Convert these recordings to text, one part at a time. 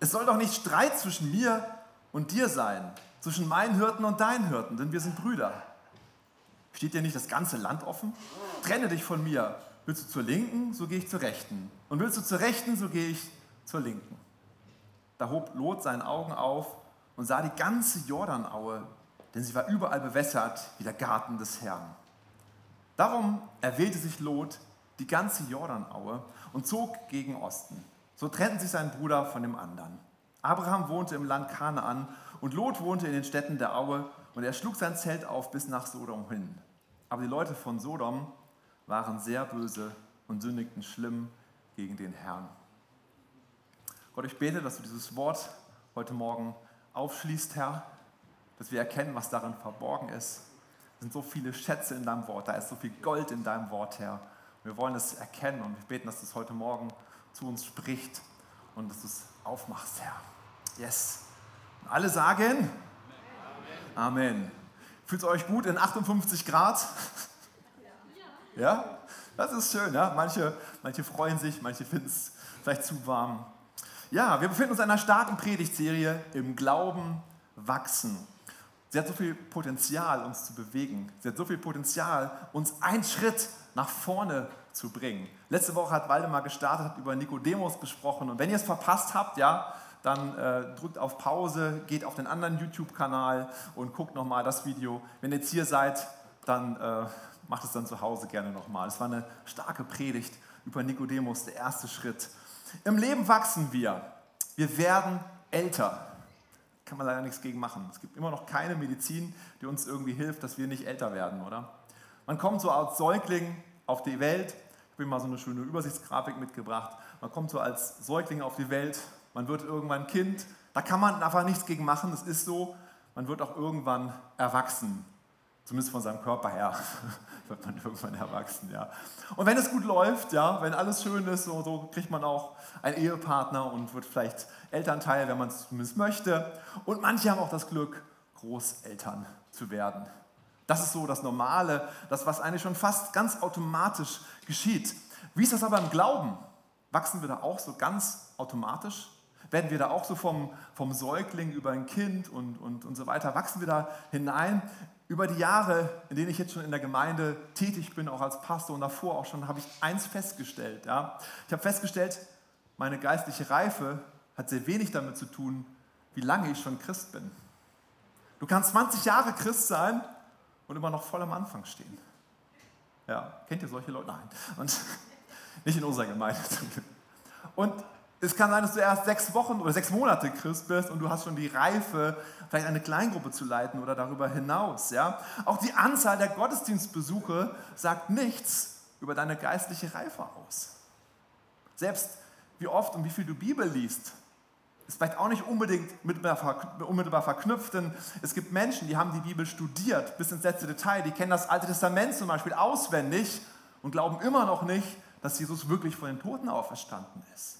Es soll doch nicht Streit zwischen mir und dir sein, zwischen meinen Hirten und deinen Hirten, denn wir sind Brüder. Steht dir nicht das ganze Land offen? Trenne dich von mir. Willst du zur Linken, so gehe ich zur Rechten. Und willst du zur Rechten, so gehe ich zur Linken. Da hob Lot seine Augen auf und sah die ganze Jordanaue, denn sie war überall bewässert wie der Garten des Herrn. Darum erwählte sich Lot die ganze Jordanaue und zog gegen Osten. So trennten sich sein Bruder von dem anderen. Abraham wohnte im Land Kanaan und Lot wohnte in den Städten der Aue und er schlug sein Zelt auf bis nach Sodom hin. Aber die Leute von Sodom waren sehr böse und sündigten schlimm gegen den Herrn. Gott, ich bete, dass du dieses Wort heute Morgen aufschließt, Herr, dass wir erkennen, was darin verborgen ist. Es sind so viele Schätze in deinem Wort, da ist so viel Gold in deinem Wort, Herr. Wir wollen es erkennen und wir beten, dass du es heute Morgen zu uns spricht und dass du es aufmachst, Herr. Yes. Und alle sagen Amen. Amen. Fühlt euch gut in 58 Grad? Ja? ja? Das ist schön, ja? Manche, manche freuen sich, manche finden es vielleicht zu warm. Ja, wir befinden uns in einer starken Predigtserie im Glauben wachsen. Sie hat so viel Potenzial, uns zu bewegen. Sie hat so viel Potenzial, uns einen Schritt nach vorne zu bringen. Letzte Woche hat Waldemar gestartet, hat über Nikodemus gesprochen. Und wenn ihr es verpasst habt, ja, dann äh, drückt auf Pause, geht auf den anderen YouTube-Kanal und guckt nochmal das Video. Wenn ihr jetzt hier seid, dann äh, macht es dann zu Hause gerne nochmal. Es war eine starke Predigt über Nikodemus, der erste Schritt. Im Leben wachsen wir. Wir werden älter. Kann man leider nichts gegen machen. Es gibt immer noch keine Medizin, die uns irgendwie hilft, dass wir nicht älter werden, oder? Man kommt so als Säugling auf die Welt. Ich habe mal so eine schöne Übersichtsgrafik mitgebracht. Man kommt so als Säugling auf die Welt. Man wird irgendwann Kind. Da kann man einfach nichts gegen machen. Es ist so. Man wird auch irgendwann erwachsen. Zumindest von seinem Körper her wird man irgendwann erwachsen, ja. Und wenn es gut läuft, ja, wenn alles schön ist, so, so kriegt man auch einen Ehepartner und wird vielleicht Elternteil, wenn man es zumindest möchte. Und manche haben auch das Glück, Großeltern zu werden. Das ist so das Normale, das, was eigentlich schon fast ganz automatisch geschieht. Wie ist das aber im Glauben? Wachsen wir da auch so ganz automatisch? Werden wir da auch so vom, vom Säugling über ein Kind und, und, und so weiter, wachsen wir da hinein über die Jahre, in denen ich jetzt schon in der Gemeinde tätig bin, auch als Pastor und davor auch schon, habe ich eins festgestellt. Ja? Ich habe festgestellt, meine geistliche Reife hat sehr wenig damit zu tun, wie lange ich schon Christ bin. Du kannst 20 Jahre Christ sein und immer noch voll am Anfang stehen. Ja, kennt ihr solche Leute? Nein. Und nicht in unserer Gemeinde. Und es kann sein, dass du erst sechs Wochen oder sechs Monate Christ bist und du hast schon die Reife, vielleicht eine Kleingruppe zu leiten oder darüber hinaus. Ja? Auch die Anzahl der Gottesdienstbesuche sagt nichts über deine geistliche Reife aus. Selbst wie oft und wie viel du Bibel liest, ist vielleicht auch nicht unbedingt unmittelbar verknüpft, denn es gibt Menschen, die haben die Bibel studiert bis ins letzte Detail, die kennen das Alte Testament zum Beispiel auswendig und glauben immer noch nicht, dass Jesus wirklich von den Toten auferstanden ist.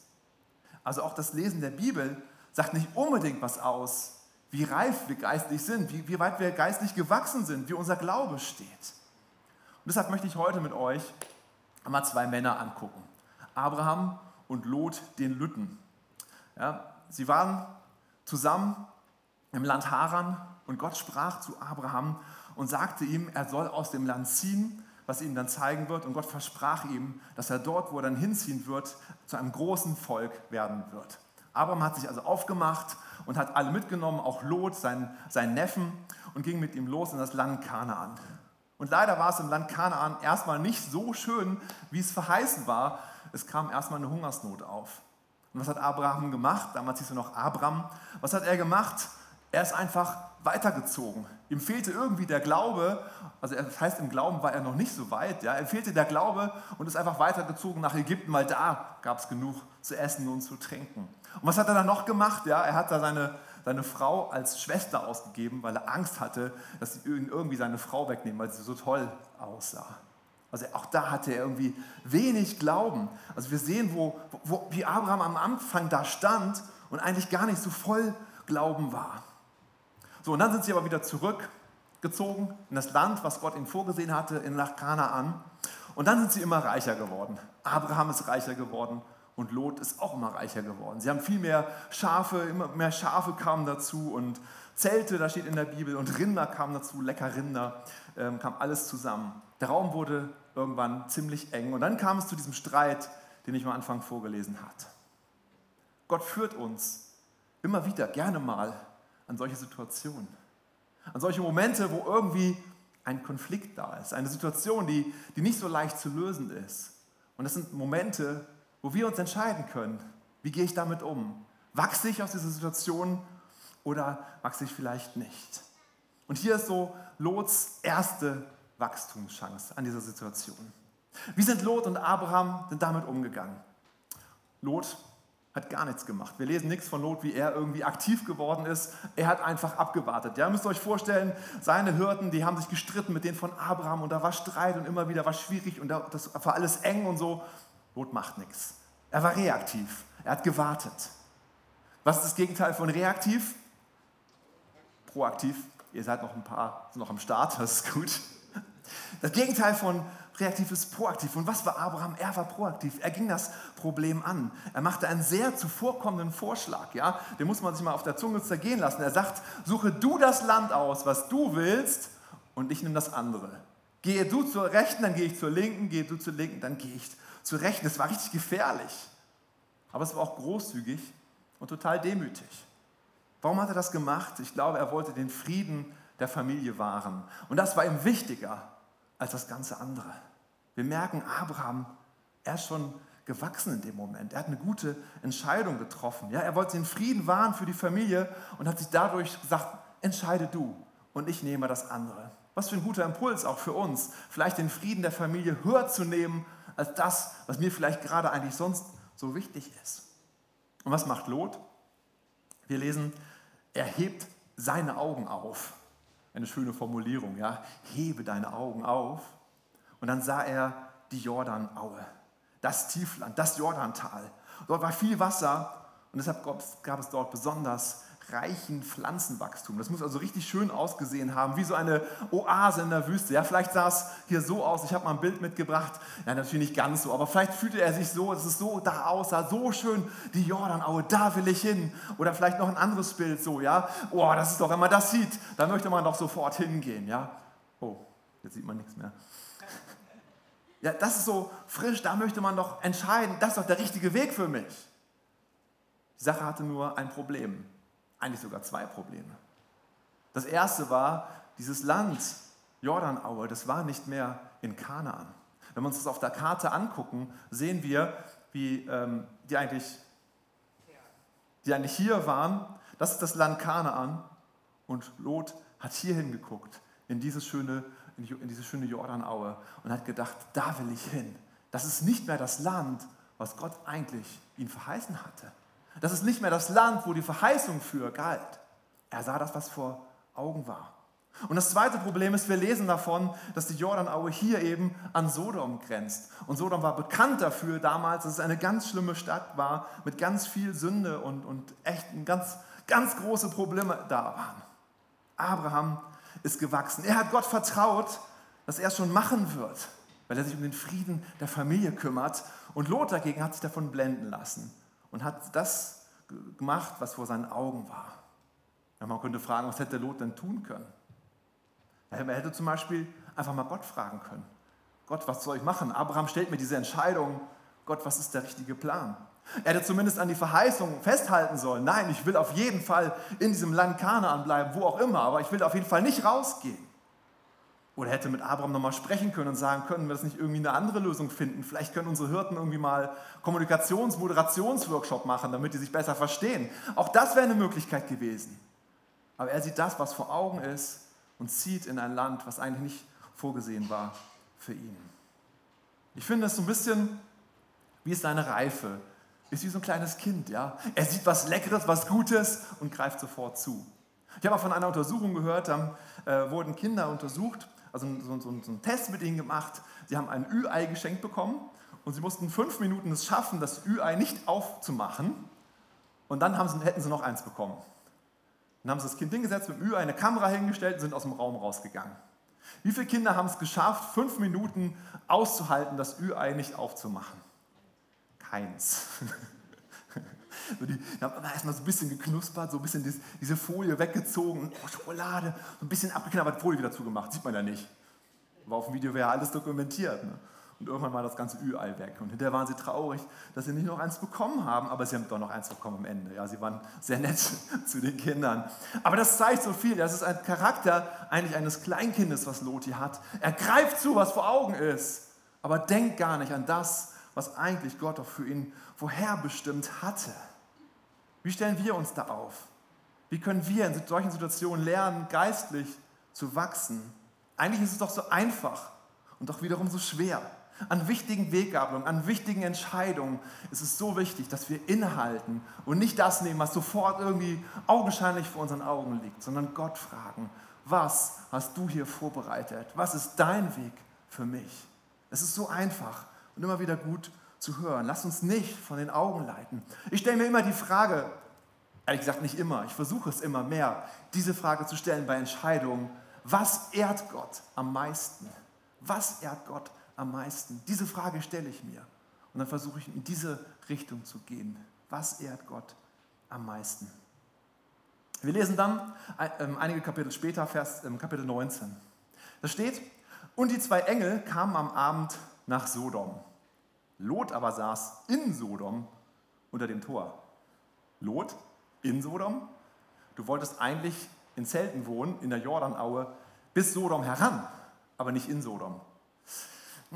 Also auch das Lesen der Bibel sagt nicht unbedingt was aus, wie reif wir geistlich sind, wie, wie weit wir geistlich gewachsen sind, wie unser Glaube steht. Und deshalb möchte ich heute mit euch einmal zwei Männer angucken. Abraham und Lot den Lütten. Ja, sie waren zusammen im Land Haran und Gott sprach zu Abraham und sagte ihm, er soll aus dem Land ziehen was ihm dann zeigen wird. Und Gott versprach ihm, dass er dort, wo er dann hinziehen wird, zu einem großen Volk werden wird. Abraham hat sich also aufgemacht und hat alle mitgenommen, auch Lot, seinen, seinen Neffen, und ging mit ihm los in das Land Kanaan. Und leider war es im Land Kanaan erstmal nicht so schön, wie es verheißen war. Es kam erstmal eine Hungersnot auf. Und was hat Abraham gemacht? Damals hieß er noch Abram. Was hat er gemacht? Er ist einfach weitergezogen. Ihm fehlte irgendwie der Glaube, also das heißt, im Glauben war er noch nicht so weit, ja, ihm fehlte der Glaube und ist einfach weitergezogen nach Ägypten, weil da gab es genug zu essen und zu trinken. Und was hat er dann noch gemacht? Ja, er hat da seine, seine Frau als Schwester ausgegeben, weil er Angst hatte, dass sie irgendwie seine Frau wegnehmen, weil sie so toll aussah. Also auch da hatte er irgendwie wenig Glauben. Also wir sehen, wo, wo, wie Abraham am Anfang da stand und eigentlich gar nicht so voll Glauben war. So, und dann sind sie aber wieder zurückgezogen in das Land, was Gott ihnen vorgesehen hatte, in nach Kanaan. Und dann sind sie immer reicher geworden. Abraham ist reicher geworden und Lot ist auch immer reicher geworden. Sie haben viel mehr Schafe, immer mehr Schafe kamen dazu und Zelte, da steht in der Bibel, und Rinder kamen dazu, lecker Rinder, ähm, kam alles zusammen. Der Raum wurde irgendwann ziemlich eng und dann kam es zu diesem Streit, den ich am Anfang vorgelesen hatte. Gott führt uns immer wieder gerne mal an solche Situationen, an solche Momente, wo irgendwie ein Konflikt da ist, eine Situation, die, die nicht so leicht zu lösen ist. Und das sind Momente, wo wir uns entscheiden können, wie gehe ich damit um? Wachse ich aus dieser Situation oder wachse ich vielleicht nicht? Und hier ist so Lots erste Wachstumschance an dieser Situation. Wie sind Lot und Abraham denn damit umgegangen? Lot hat gar nichts gemacht. Wir lesen nichts von Lot, wie er irgendwie aktiv geworden ist. Er hat einfach abgewartet. Ja, ihr müsst euch vorstellen, seine Hirten, die haben sich gestritten mit denen von Abraham und da war Streit und immer wieder war schwierig und das war alles eng und so. Lot macht nichts. Er war reaktiv. Er hat gewartet. Was ist das Gegenteil von reaktiv? Proaktiv. Ihr seid noch ein paar, sind noch am Start, das ist gut. Das Gegenteil von reaktiv ist proaktiv. Und was war Abraham? Er war proaktiv. Er ging das Problem an. Er machte einen sehr zuvorkommenden Vorschlag. Ja? Den muss man sich mal auf der Zunge zergehen lassen. Er sagt, suche du das Land aus, was du willst, und ich nehme das andere. Gehe du zur Rechten, dann gehe ich zur Linken. Gehe du zur Linken, dann gehe ich zur Rechten. Das war richtig gefährlich. Aber es war auch großzügig und total demütig. Warum hat er das gemacht? Ich glaube, er wollte den Frieden der Familie wahren. Und das war ihm wichtiger als das ganze andere. Wir merken, Abraham, er ist schon gewachsen in dem Moment. Er hat eine gute Entscheidung getroffen. Ja, er wollte den Frieden wahren für die Familie und hat sich dadurch gesagt, entscheide du und ich nehme das andere. Was für ein guter Impuls auch für uns, vielleicht den Frieden der Familie höher zu nehmen als das, was mir vielleicht gerade eigentlich sonst so wichtig ist. Und was macht Lot? Wir lesen, er hebt seine Augen auf. Eine schöne Formulierung, ja. Hebe deine Augen auf. Und dann sah er die Jordanaue, das Tiefland, das Jordantal. Dort war viel Wasser und deshalb gab es dort besonders reichen Pflanzenwachstum. Das muss also richtig schön ausgesehen haben, wie so eine Oase in der Wüste. Ja, vielleicht sah es hier so aus. Ich habe mal ein Bild mitgebracht. Ja, natürlich nicht ganz so, aber vielleicht fühlte er sich so, dass es so da aussah, so schön die Jordanaue, da will ich hin. Oder vielleicht noch ein anderes Bild so, ja. Oh, das ist doch, wenn man das sieht, dann möchte man doch sofort hingehen, ja. Oh, jetzt sieht man nichts mehr. Ja, das ist so frisch, da möchte man doch entscheiden, das ist doch der richtige Weg für mich. Die Sache hatte nur ein Problem eigentlich sogar zwei Probleme. Das erste war, dieses Land, Jordanaue, das war nicht mehr in Kanaan. Wenn wir uns das auf der Karte angucken, sehen wir, wie ähm, die, eigentlich, die eigentlich hier waren. Das ist das Land Kanaan. Und Lot hat hier hingeguckt, in, dieses schöne, in diese schöne Jordanaue, und hat gedacht, da will ich hin. Das ist nicht mehr das Land, was Gott eigentlich ihm verheißen hatte. Das ist nicht mehr das Land, wo die Verheißung für galt. Er sah das, was vor Augen war. Und das zweite Problem ist, wir lesen davon, dass die Jordanaue hier eben an Sodom grenzt. Und Sodom war bekannt dafür damals, dass es eine ganz schlimme Stadt war, mit ganz viel Sünde und, und echt ganz, ganz große Probleme da waren. Abraham ist gewachsen. Er hat Gott vertraut, dass er es schon machen wird, weil er sich um den Frieden der Familie kümmert. Und Lot dagegen hat sich davon blenden lassen und hat das gemacht, was vor seinen Augen war. Ja, man könnte fragen, was hätte Lot denn tun können? Er hätte zum Beispiel einfach mal Gott fragen können. Gott, was soll ich machen? Abraham stellt mir diese Entscheidung. Gott, was ist der richtige Plan? Er hätte zumindest an die Verheißung festhalten sollen. Nein, ich will auf jeden Fall in diesem Land Kanaan bleiben, wo auch immer, aber ich will auf jeden Fall nicht rausgehen. Oder hätte mit Abraham nochmal sprechen können und sagen, können wir das nicht irgendwie eine andere Lösung finden? Vielleicht können unsere Hirten irgendwie mal Kommunikations-, Moderationsworkshop machen, damit die sich besser verstehen. Auch das wäre eine Möglichkeit gewesen. Aber er sieht das, was vor Augen ist und zieht in ein Land, was eigentlich nicht vorgesehen war für ihn. Ich finde es so ein bisschen, wie ist seine Reife? Ist wie so ein kleines Kind, ja? Er sieht was Leckeres, was Gutes und greift sofort zu. Ich habe auch von einer Untersuchung gehört, da äh, wurden Kinder untersucht also so, so, so einen Test mit ihnen gemacht. Sie haben ein Ü-Ei geschenkt bekommen und sie mussten fünf Minuten es schaffen, das Ü-Ei nicht aufzumachen. Und dann sie, hätten sie noch eins bekommen. Dann haben sie das Kind hingesetzt, mit dem Ü-Ei eine Kamera hingestellt und sind aus dem Raum rausgegangen. Wie viele Kinder haben es geschafft, fünf Minuten auszuhalten, das Ü-Ei nicht aufzumachen? Heinz. So die, da haben erstmal so ein bisschen geknuspert, so ein bisschen diese Folie weggezogen, oh, Schokolade, so ein bisschen abgeknabbert, Folie wieder zugemacht, sieht man ja nicht. Aber auf dem Video wäre alles dokumentiert. Ne? Und irgendwann war das ganze Ü-Ei weg. Und hinterher waren sie traurig, dass sie nicht noch eins bekommen haben, aber sie haben doch noch eins bekommen am Ende. Ja, sie waren sehr nett zu den Kindern. Aber das zeigt so viel. Das ist ein Charakter eigentlich eines Kleinkindes, was Loti hat. Er greift zu, was vor Augen ist, aber denkt gar nicht an das, was eigentlich Gott auch für ihn vorherbestimmt hatte. Wie stellen wir uns da auf? Wie können wir in solchen Situationen lernen, geistlich zu wachsen? Eigentlich ist es doch so einfach und doch wiederum so schwer. An wichtigen Weggabelungen, an wichtigen Entscheidungen ist es so wichtig, dass wir innehalten und nicht das nehmen, was sofort irgendwie augenscheinlich vor unseren Augen liegt, sondern Gott fragen, was hast du hier vorbereitet? Was ist dein Weg für mich? Es ist so einfach und immer wieder gut zu hören. Lass uns nicht von den Augen leiten. Ich stelle mir immer die Frage, ehrlich gesagt nicht immer, ich versuche es immer mehr, diese Frage zu stellen bei Entscheidungen, was ehrt Gott am meisten? Was ehrt Gott am meisten? Diese Frage stelle ich mir. Und dann versuche ich in diese Richtung zu gehen. Was ehrt Gott am meisten? Wir lesen dann ähm, einige Kapitel später, Vers ähm, Kapitel 19. Da steht, und die zwei Engel kamen am Abend nach Sodom. Lot aber saß in Sodom unter dem Tor. Lot in Sodom? Du wolltest eigentlich in Zelten wohnen, in der Jordanaue, bis Sodom heran, aber nicht in Sodom.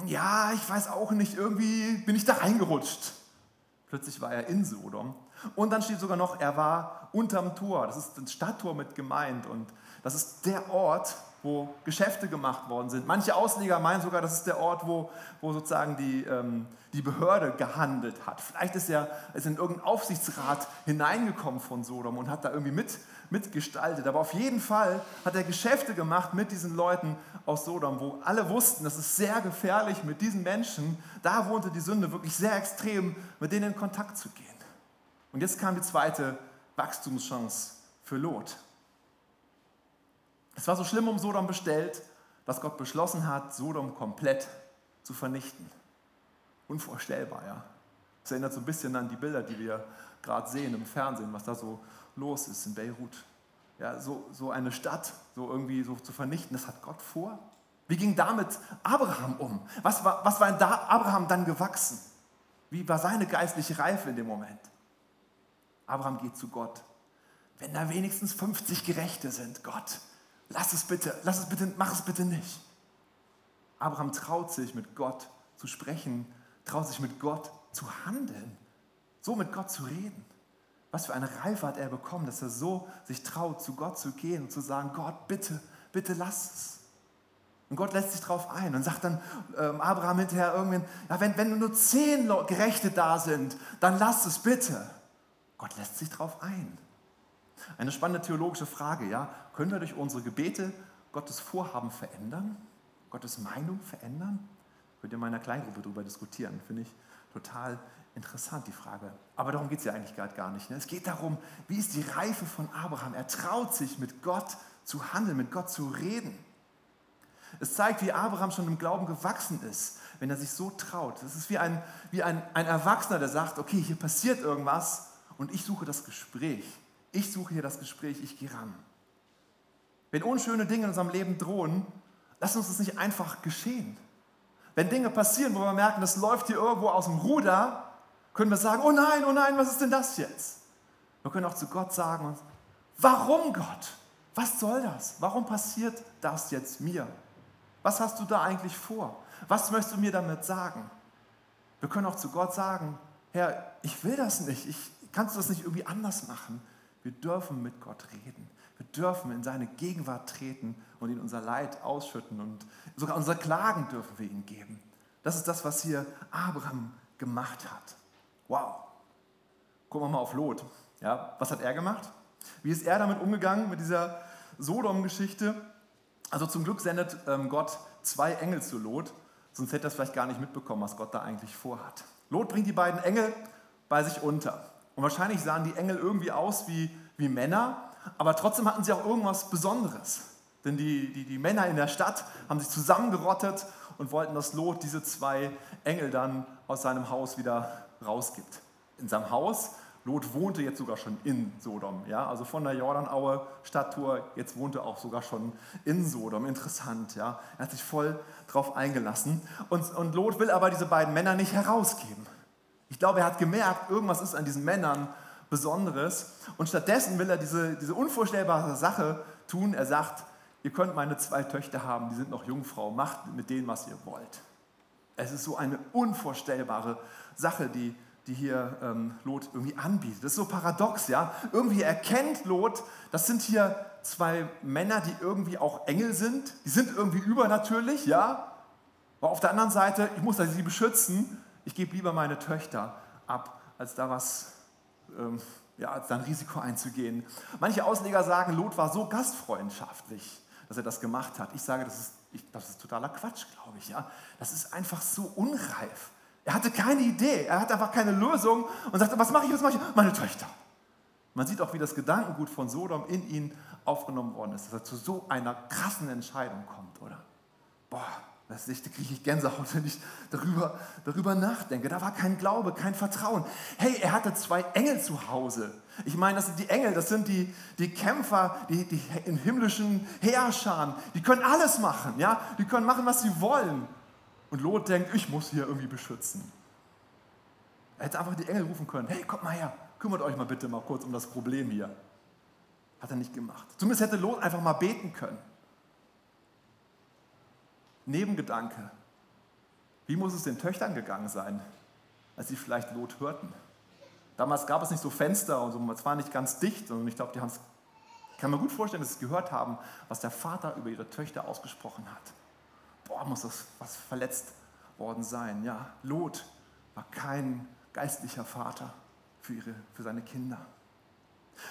Ja, ich weiß auch nicht, irgendwie bin ich da reingerutscht. Plötzlich war er in Sodom. Und dann steht sogar noch, er war unterm Tor. Das ist ein Stadttor mit gemeint. Und das ist der Ort, wo Geschäfte gemacht worden sind. Manche Ausleger meinen sogar, das ist der Ort, wo, wo sozusagen die, ähm, die Behörde gehandelt hat. Vielleicht ist er ist in irgendeinen Aufsichtsrat hineingekommen von Sodom und hat da irgendwie mit, mitgestaltet. Aber auf jeden Fall hat er Geschäfte gemacht mit diesen Leuten aus Sodom, wo alle wussten, das ist sehr gefährlich mit diesen Menschen. Da wohnte die Sünde wirklich sehr extrem, mit denen in Kontakt zu gehen. Und jetzt kam die zweite Wachstumschance für Lot. Es war so schlimm um Sodom bestellt, dass Gott beschlossen hat, Sodom komplett zu vernichten. Unvorstellbar, ja. Das erinnert so ein bisschen an die Bilder, die wir gerade sehen im Fernsehen, was da so los ist in Beirut. Ja, so, so eine Stadt so irgendwie so zu vernichten, das hat Gott vor. Wie ging damit Abraham um? Was war, was war in da Abraham dann gewachsen? Wie war seine geistliche Reife in dem Moment? Abraham geht zu Gott. Wenn da wenigstens 50 Gerechte sind, Gott, lass es bitte, lass es bitte, mach es bitte nicht. Abraham traut sich mit Gott zu sprechen, traut sich mit Gott zu handeln, so mit Gott zu reden. Was für eine Reife hat er bekommen, dass er so sich traut, zu Gott zu gehen und zu sagen, Gott, bitte, bitte lass es. Und Gott lässt sich darauf ein und sagt dann ähm, Abraham hinterher irgendwann, ja, wenn, wenn nur zehn Gerechte da sind, dann lass es bitte. Gott lässt sich darauf ein. Eine spannende theologische Frage, ja? Können wir durch unsere Gebete Gottes Vorhaben verändern? Gottes Meinung verändern? Könnt ihr in meiner Kleingruppe darüber diskutieren. Finde ich total interessant, die Frage. Aber darum geht es ja eigentlich gerade gar nicht. Ne? Es geht darum, wie ist die Reife von Abraham? Er traut sich, mit Gott zu handeln, mit Gott zu reden. Es zeigt, wie Abraham schon im Glauben gewachsen ist, wenn er sich so traut. Es ist wie ein, wie ein, ein Erwachsener, der sagt, okay, hier passiert irgendwas und ich suche das Gespräch. Ich suche hier das Gespräch, ich gehe ran. Wenn unschöne Dinge in unserem Leben drohen, lass uns das nicht einfach geschehen. Wenn Dinge passieren, wo wir merken, das läuft hier irgendwo aus dem Ruder, können wir sagen, oh nein, oh nein, was ist denn das jetzt? Wir können auch zu Gott sagen, warum Gott? Was soll das? Warum passiert das jetzt mir? Was hast du da eigentlich vor? Was möchtest du mir damit sagen? Wir können auch zu Gott sagen, Herr, ich will das nicht. Ich, kannst du das nicht irgendwie anders machen? Wir dürfen mit Gott reden. Wir dürfen in seine Gegenwart treten und ihm unser Leid ausschütten und sogar unsere Klagen dürfen wir ihm geben. Das ist das, was hier Abraham gemacht hat. Wow. Gucken wir mal auf Lot. Ja, was hat er gemacht? Wie ist er damit umgegangen mit dieser Sodom-Geschichte? Also zum Glück sendet ähm, Gott zwei Engel zu Lot, sonst hätte er es vielleicht gar nicht mitbekommen, was Gott da eigentlich vorhat. Lot bringt die beiden Engel bei sich unter. Und wahrscheinlich sahen die Engel irgendwie aus wie, wie Männer, aber trotzdem hatten sie auch irgendwas Besonderes. Denn die, die, die Männer in der Stadt haben sich zusammengerottet und wollten, dass Lot diese zwei Engel dann aus seinem Haus wieder rausgibt. In seinem Haus. Lot wohnte jetzt sogar schon in Sodom. Ja? Also von der Jordanaue Stadttour, jetzt wohnte er auch sogar schon in Sodom. Interessant. Ja? Er hat sich voll drauf eingelassen. Und, und Lot will aber diese beiden Männer nicht herausgeben. Ich glaube, er hat gemerkt, irgendwas ist an diesen Männern Besonderes. Und stattdessen will er diese, diese unvorstellbare Sache tun. Er sagt, ihr könnt meine zwei Töchter haben, die sind noch Jungfrau, macht mit denen, was ihr wollt. Es ist so eine unvorstellbare Sache, die, die hier ähm, Lot irgendwie anbietet. Das ist so paradox, ja. Irgendwie erkennt Lot, das sind hier zwei Männer, die irgendwie auch Engel sind. Die sind irgendwie übernatürlich, ja. Aber auf der anderen Seite, ich muss sie beschützen. Ich gebe lieber meine Töchter ab, als da was ähm, ja, dann Risiko einzugehen. Manche Ausleger sagen, Lot war so gastfreundschaftlich, dass er das gemacht hat. Ich sage, das ist, ich, das ist totaler Quatsch, glaube ich. Ja? Das ist einfach so unreif. Er hatte keine Idee, er hatte einfach keine Lösung und sagte, was mache ich, was mache ich? Meine Töchter. Man sieht auch, wie das Gedankengut von Sodom in ihn aufgenommen worden ist, dass er zu so einer krassen Entscheidung kommt, oder? Boah, das ist, da kriege ich Gänsehaut, wenn ich darüber, darüber nachdenke. Da war kein Glaube, kein Vertrauen. Hey, er hatte zwei Engel zu Hause. Ich meine, das sind die Engel, das sind die, die Kämpfer, die, die im himmlischen Heerscharen. Die können alles machen, ja? Die können machen, was sie wollen. Und Lot denkt, ich muss hier irgendwie beschützen. Er hätte einfach die Engel rufen können. Hey, kommt mal her, kümmert euch mal bitte mal kurz um das Problem hier. Hat er nicht gemacht. Zumindest hätte Lot einfach mal beten können. Nebengedanke. Wie muss es den Töchtern gegangen sein, als sie vielleicht Lot hörten? Damals gab es nicht so Fenster und so, es war nicht ganz dicht, sondern ich glaube, die haben es, kann man gut vorstellen, dass sie gehört haben, was der Vater über ihre Töchter ausgesprochen hat. Boah, muss das was verletzt worden sein. Ja, Lot war kein geistlicher Vater für, ihre, für seine Kinder.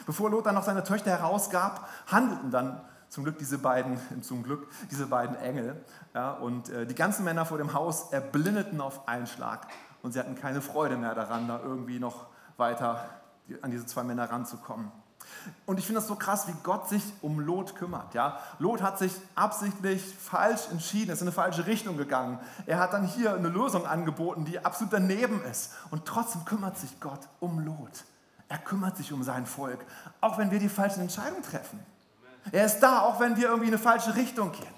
Bevor Lot dann noch seine Töchter herausgab, handelten dann zum Glück diese beiden, zum Glück diese beiden Engel. Ja, und äh, die ganzen Männer vor dem Haus erblindeten auf einen Schlag und sie hatten keine Freude mehr daran, da irgendwie noch weiter an diese zwei Männer ranzukommen. Und ich finde das so krass, wie Gott sich um Lot kümmert. Ja? Lot hat sich absichtlich falsch entschieden, ist in eine falsche Richtung gegangen. Er hat dann hier eine Lösung angeboten, die absolut daneben ist. Und trotzdem kümmert sich Gott um Lot. Er kümmert sich um sein Volk, auch wenn wir die falschen Entscheidungen treffen. Er ist da, auch wenn wir irgendwie in eine falsche Richtung gehen.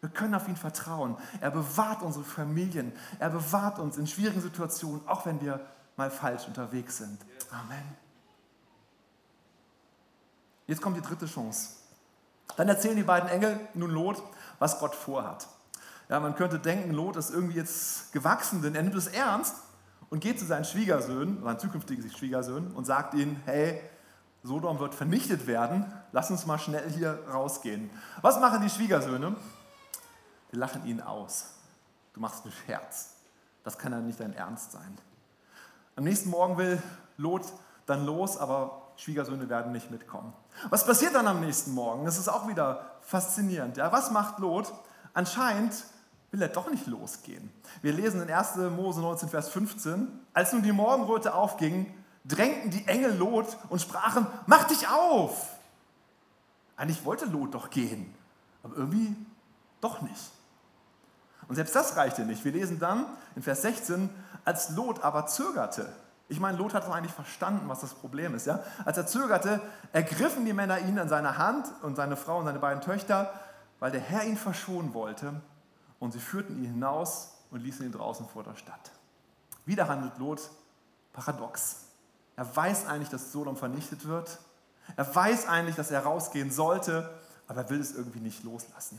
Wir können auf ihn vertrauen. Er bewahrt unsere Familien. Er bewahrt uns in schwierigen Situationen, auch wenn wir mal falsch unterwegs sind. Amen. Jetzt kommt die dritte Chance. Dann erzählen die beiden Engel nun Lot, was Gott vorhat. Ja, man könnte denken, Lot ist irgendwie jetzt gewachsen, denn er nimmt es ernst und geht zu seinen Schwiegersöhnen, seinen zukünftigen Schwiegersöhnen und sagt ihnen, hey, Sodom wird vernichtet werden, lass uns mal schnell hier rausgehen. Was machen die Schwiegersöhne? Die lachen ihn aus. Du machst einen Scherz. Das kann ja nicht dein Ernst sein. Am nächsten Morgen will Lot dann los, aber Schwiegersöhne werden nicht mitkommen. Was passiert dann am nächsten Morgen? Das ist auch wieder faszinierend. Ja, was macht Lot? Anscheinend will er doch nicht losgehen. Wir lesen in 1. Mose 19, Vers 15, als nun die Morgenröte aufging, drängten die Engel Lot und sprachen, mach dich auf. Eigentlich wollte Lot doch gehen, aber irgendwie doch nicht. Und selbst das reichte nicht. Wir lesen dann in Vers 16, als Lot aber zögerte, ich meine, Lot hat doch eigentlich verstanden, was das Problem ist. Ja? Als er zögerte, ergriffen die Männer ihn an seiner Hand und seine Frau und seine beiden Töchter, weil der Herr ihn verschonen wollte. Und sie führten ihn hinaus und ließen ihn draußen vor der Stadt. Wieder handelt Lot paradox. Er weiß eigentlich, dass Sodom vernichtet wird. Er weiß eigentlich, dass er rausgehen sollte, aber er will es irgendwie nicht loslassen.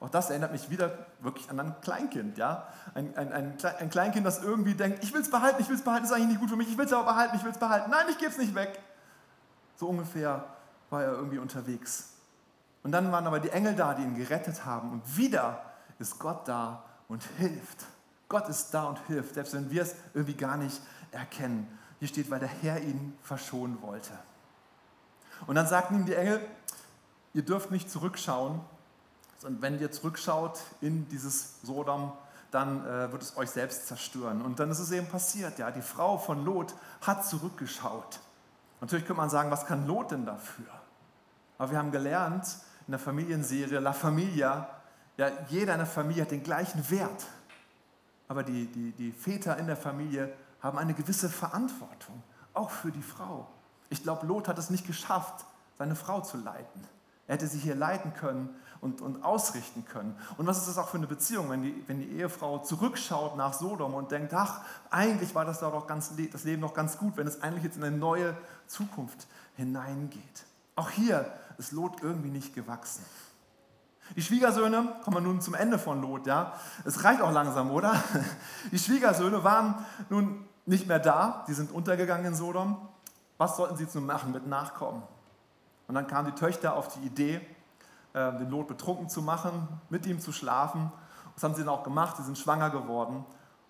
Auch das erinnert mich wieder wirklich an ein Kleinkind. Ja? Ein, ein, ein, ein Kleinkind, das irgendwie denkt, ich will es behalten, ich will es behalten, ist eigentlich nicht gut für mich, ich will es aber behalten, ich will es behalten. Nein, ich gebe es nicht weg. So ungefähr war er irgendwie unterwegs. Und dann waren aber die Engel da, die ihn gerettet haben. Und wieder ist Gott da und hilft. Gott ist da und hilft, selbst wenn wir es irgendwie gar nicht erkennen. Hier steht, weil der Herr ihn verschonen wollte. Und dann sagten ihm die Engel, ihr dürft nicht zurückschauen, sondern wenn ihr zurückschaut in dieses Sodom, dann äh, wird es euch selbst zerstören. Und dann ist es eben passiert, ja, die Frau von Lot hat zurückgeschaut. Natürlich könnte man sagen, was kann Lot denn dafür? Aber wir haben gelernt in der Familienserie La Familia, ja, jeder in der Familie hat den gleichen Wert. Aber die, die, die Väter in der Familie haben eine gewisse Verantwortung, auch für die Frau. Ich glaube, Lot hat es nicht geschafft, seine Frau zu leiten. Er hätte sie hier leiten können und, und ausrichten können. Und was ist das auch für eine Beziehung, wenn die, wenn die Ehefrau zurückschaut nach Sodom und denkt, ach, eigentlich war das doch ganz, das Leben noch ganz gut, wenn es eigentlich jetzt in eine neue Zukunft hineingeht. Auch hier ist Lot irgendwie nicht gewachsen. Die Schwiegersöhne, kommen wir nun zum Ende von Lot, ja. Es reicht auch langsam, oder? Die Schwiegersöhne waren nun nicht mehr da, die sind untergegangen in Sodom. Was sollten sie zu machen mit Nachkommen? Und dann kamen die Töchter auf die Idee, äh, den Lot betrunken zu machen, mit ihm zu schlafen. Das haben sie dann auch gemacht, sie sind schwanger geworden.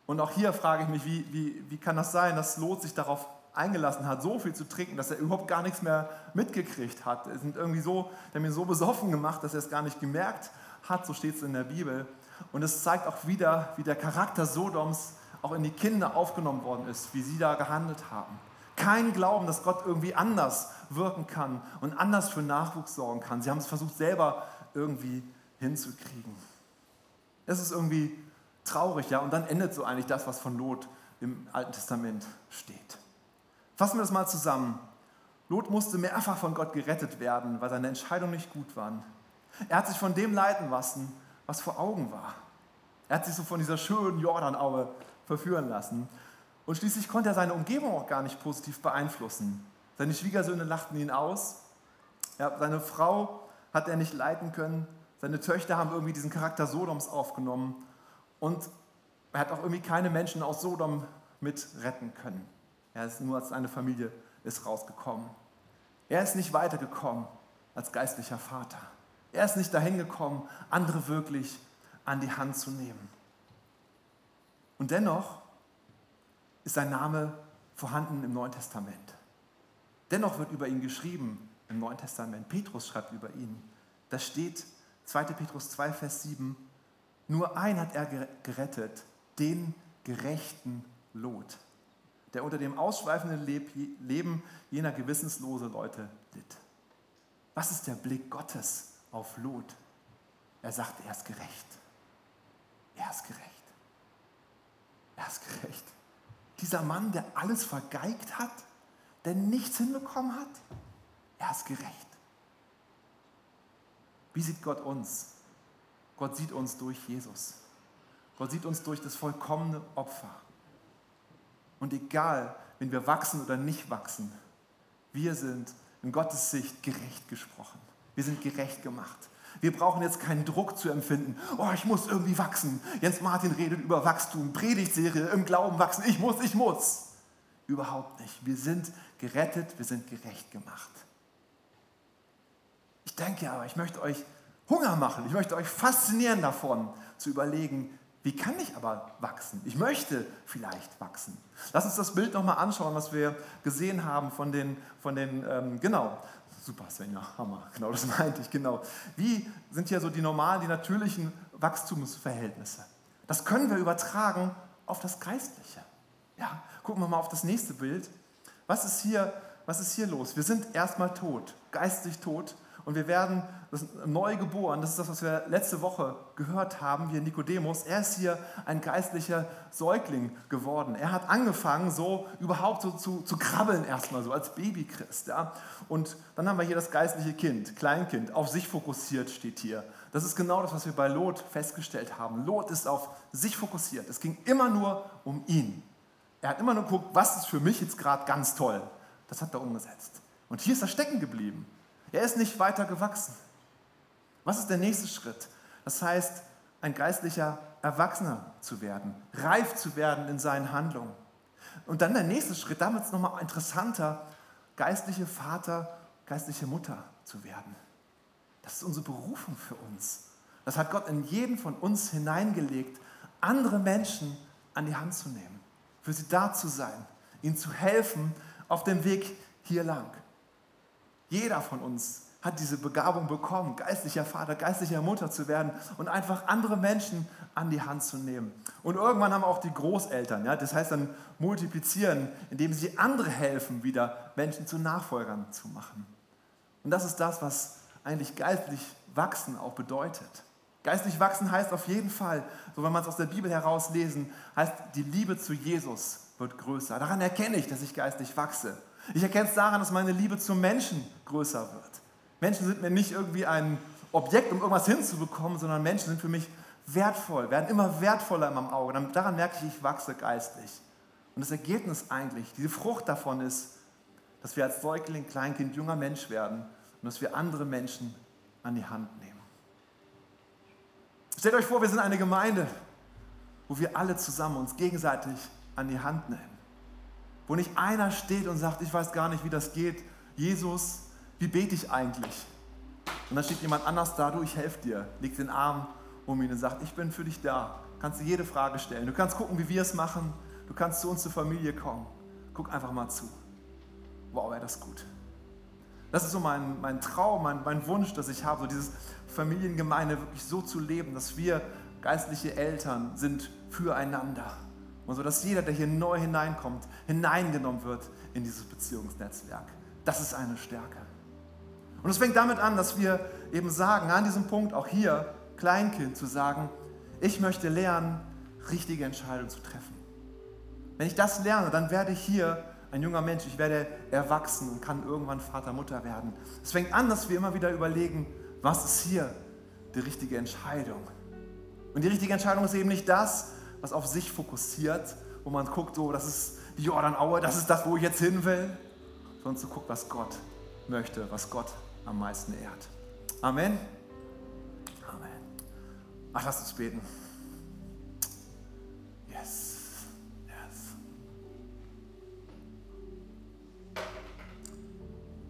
Und auch hier frage ich mich, wie, wie, wie kann das sein, dass Lot sich darauf eingelassen hat, so viel zu trinken, dass er überhaupt gar nichts mehr mitgekriegt hat. Er sind irgendwie so, der mir so besoffen gemacht, dass er es gar nicht gemerkt hat, so steht es in der Bibel. Und es zeigt auch wieder, wie der Charakter Sodoms auch in die Kinder aufgenommen worden ist, wie sie da gehandelt haben. Kein Glauben, dass Gott irgendwie anders wirken kann und anders für Nachwuchs sorgen kann. Sie haben es versucht, selber irgendwie hinzukriegen. Es ist irgendwie traurig, ja, und dann endet so eigentlich das, was von Lot im Alten Testament steht. Fassen wir das mal zusammen. Lot musste mehrfach von Gott gerettet werden, weil seine Entscheidungen nicht gut waren. Er hat sich von dem leiten lassen, was vor Augen war. Er hat sich so von dieser schönen Jordanaue verführen lassen. Und schließlich konnte er seine Umgebung auch gar nicht positiv beeinflussen. Seine Schwiegersöhne lachten ihn aus. Ja, seine Frau hat er nicht leiten können. Seine Töchter haben irgendwie diesen Charakter Sodoms aufgenommen. Und er hat auch irgendwie keine Menschen aus Sodom mit retten können. Er ist nur als seine Familie ist rausgekommen. Er ist nicht weitergekommen als geistlicher Vater. Er ist nicht dahin gekommen, andere wirklich an die Hand zu nehmen. Und dennoch ist sein Name vorhanden im Neuen Testament. Dennoch wird über ihn geschrieben im Neuen Testament. Petrus schreibt über ihn. Da steht 2. Petrus 2, Vers 7, nur ein hat er gerettet, den gerechten Lot der unter dem ausschweifenden Leben jener gewissenslose Leute litt. Was ist der Blick Gottes auf Lot? Er sagt, er ist gerecht. Er ist gerecht. Er ist gerecht. Dieser Mann, der alles vergeigt hat, der nichts hinbekommen hat, er ist gerecht. Wie sieht Gott uns? Gott sieht uns durch Jesus. Gott sieht uns durch das vollkommene Opfer. Und egal, wenn wir wachsen oder nicht wachsen, wir sind in Gottes Sicht gerecht gesprochen. Wir sind gerecht gemacht. Wir brauchen jetzt keinen Druck zu empfinden. Oh, ich muss irgendwie wachsen. Jens Martin redet über Wachstum, Predigtserie, im Glauben wachsen. Ich muss, ich muss. Überhaupt nicht. Wir sind gerettet, wir sind gerecht gemacht. Ich denke aber, ich möchte euch Hunger machen. Ich möchte euch faszinieren davon, zu überlegen, wie kann ich aber wachsen? Ich möchte vielleicht wachsen. Lass uns das Bild nochmal anschauen, was wir gesehen haben von den, von den ähm, genau, super Svenja, Hammer, genau das meinte ich, genau. Wie sind hier so die normalen, die natürlichen Wachstumsverhältnisse? Das können wir übertragen auf das Geistliche. Ja, gucken wir mal auf das nächste Bild. Was ist hier, was ist hier los? Wir sind erstmal tot, geistlich tot und wir werden neu geboren. Das ist das, was wir letzte Woche gehört haben, hier Nikodemus. Er ist hier ein geistlicher Säugling geworden. Er hat angefangen, so überhaupt so zu, zu krabbeln, erstmal so als Babychrist. Ja? Und dann haben wir hier das geistliche Kind, Kleinkind, auf sich fokussiert steht hier. Das ist genau das, was wir bei Lot festgestellt haben. Lot ist auf sich fokussiert. Es ging immer nur um ihn. Er hat immer nur geguckt, was ist für mich jetzt gerade ganz toll. Das hat er umgesetzt. Und hier ist er stecken geblieben. Er ist nicht weiter gewachsen. Was ist der nächste Schritt? Das heißt, ein geistlicher Erwachsener zu werden, reif zu werden in seinen Handlungen. Und dann der nächste Schritt, damit es nochmal interessanter, geistliche Vater, geistliche Mutter zu werden. Das ist unsere Berufung für uns. Das hat Gott in jeden von uns hineingelegt, andere Menschen an die Hand zu nehmen, für sie da zu sein, ihnen zu helfen auf dem Weg hier lang. Jeder von uns hat diese Begabung bekommen, geistlicher Vater, geistlicher Mutter zu werden und einfach andere Menschen an die Hand zu nehmen. Und irgendwann haben auch die Großeltern, ja, das heißt dann multiplizieren, indem sie andere helfen, wieder Menschen zu Nachfolgern zu machen. Und das ist das, was eigentlich geistlich wachsen auch bedeutet. Geistlich wachsen heißt auf jeden Fall, so wenn man es aus der Bibel herauslesen, heißt die Liebe zu Jesus wird größer. Daran erkenne ich, dass ich geistlich wachse. Ich erkenne es daran, dass meine Liebe zum Menschen größer wird. Menschen sind mir nicht irgendwie ein Objekt, um irgendwas hinzubekommen, sondern Menschen sind für mich wertvoll, werden immer wertvoller in meinem Auge. Daran merke ich, ich wachse geistlich. Und das Ergebnis eigentlich, diese Frucht davon ist, dass wir als Säugling, Kleinkind, junger Mensch werden und dass wir andere Menschen an die Hand nehmen. Stellt euch vor, wir sind eine Gemeinde, wo wir alle zusammen uns gegenseitig an die Hand nehmen. Wo nicht einer steht und sagt, ich weiß gar nicht, wie das geht. Jesus, wie bete ich eigentlich? Und dann steht jemand anders da, du, ich helfe dir, legt den Arm um ihn und sagt, ich bin für dich da. Kannst du jede Frage stellen. Du kannst gucken, wie wir es machen. Du kannst zu uns zur Familie kommen. Guck einfach mal zu. Wow, wäre das gut. Das ist so mein, mein Traum, mein, mein Wunsch, dass ich habe, so dieses Familiengemeinde wirklich so zu leben, dass wir geistliche Eltern sind füreinander. Und so, dass jeder, der hier neu hineinkommt, hineingenommen wird in dieses Beziehungsnetzwerk. Das ist eine Stärke. Und es fängt damit an, dass wir eben sagen, an diesem Punkt auch hier, Kleinkind, zu sagen, ich möchte lernen, richtige Entscheidungen zu treffen. Wenn ich das lerne, dann werde ich hier ein junger Mensch, ich werde erwachsen und kann irgendwann Vater, Mutter werden. Es fängt an, dass wir immer wieder überlegen, was ist hier die richtige Entscheidung? Und die richtige Entscheidung ist eben nicht das, was auf sich fokussiert, wo man guckt, so, das ist die Jordanaue, das ist das, wo ich jetzt hin will, sondern zu gucken, was Gott möchte, was Gott am meisten ehrt. Amen. Amen. Ach, lass uns beten.